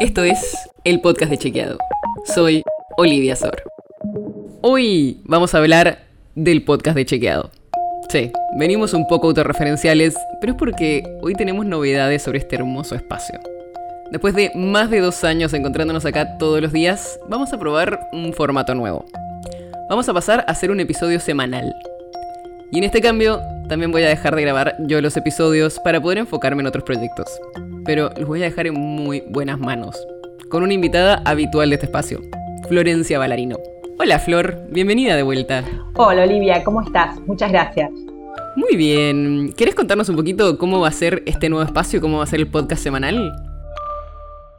Esto es el podcast de Chequeado. Soy Olivia Sor. Hoy vamos a hablar del podcast de Chequeado. Sí, venimos un poco autorreferenciales, pero es porque hoy tenemos novedades sobre este hermoso espacio. Después de más de dos años encontrándonos acá todos los días, vamos a probar un formato nuevo. Vamos a pasar a hacer un episodio semanal. Y en este cambio, también voy a dejar de grabar yo los episodios para poder enfocarme en otros proyectos. Pero los voy a dejar en muy buenas manos, con una invitada habitual de este espacio, Florencia Balarino. Hola Flor, bienvenida de vuelta. Hola Olivia, ¿cómo estás? Muchas gracias. Muy bien, ¿quieres contarnos un poquito cómo va a ser este nuevo espacio, cómo va a ser el podcast semanal?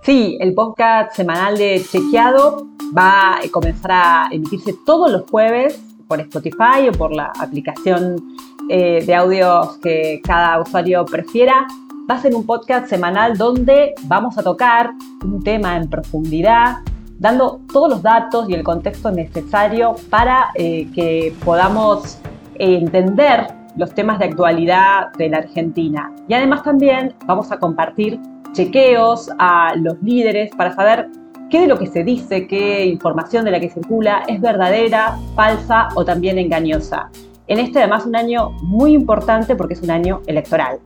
Sí, el podcast semanal de Chequeado va a comenzar a emitirse todos los jueves por Spotify o por la aplicación eh, de audios que cada usuario prefiera. Va a ser un podcast semanal donde vamos a tocar un tema en profundidad, dando todos los datos y el contexto necesario para eh, que podamos entender los temas de actualidad de la Argentina. Y además también vamos a compartir chequeos a los líderes para saber qué de lo que se dice, qué información de la que circula es verdadera, falsa o también engañosa. En este además un año muy importante porque es un año electoral.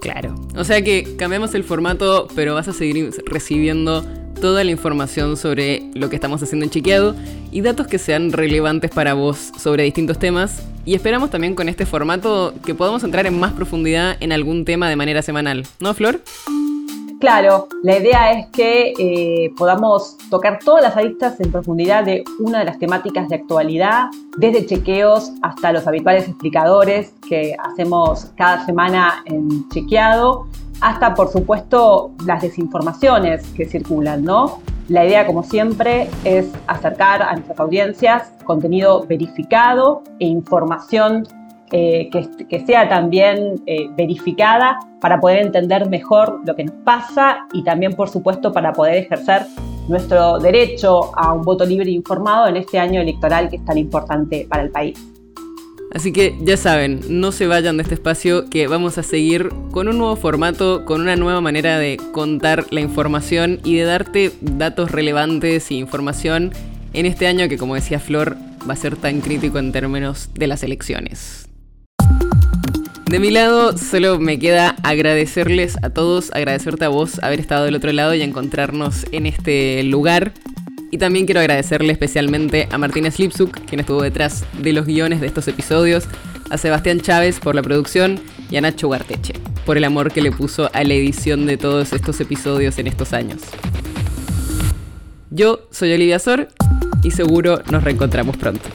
Claro. O sea que cambiamos el formato, pero vas a seguir recibiendo toda la información sobre lo que estamos haciendo en Chequeado y datos que sean relevantes para vos sobre distintos temas. Y esperamos también con este formato que podamos entrar en más profundidad en algún tema de manera semanal. ¿No, Flor? Claro, la idea es que eh, podamos tocar todas las aristas en profundidad de una de las temáticas de actualidad, desde chequeos hasta los habituales explicadores que hacemos cada semana en Chequeado, hasta por supuesto las desinformaciones que circulan, ¿no? La idea, como siempre, es acercar a nuestras audiencias contenido verificado e información eh, que, sea también eh, verificada para poder entender mejor lo que nos pasa y también, por supuesto, para poder ejercer nuestro derecho a un voto libre e informado en este año electoral que es tan importante para el país. Así que ya saben, no se vayan de este espacio que vamos a seguir con un nuevo formato, con una nueva manera de contar la información y de darte datos relevantes e información en este año que, como decía Flor, va a ser tan crítico en términos de las elecciones. De mi lado, solo me queda agradecerles a todos, agradecerte a vos haber estado del otro lado y encontrarnos en este lugar. Y también quiero agradecerle especialmente a Martínez Lipsuk, quien estuvo detrás de los guiones de estos episodios, a Sebastián Chávez por la producción y a Nacho Guarteche por el amor que le puso a la edición de todos estos episodios en estos años. Yo soy Olivia Sor y seguro nos reencontramos pronto.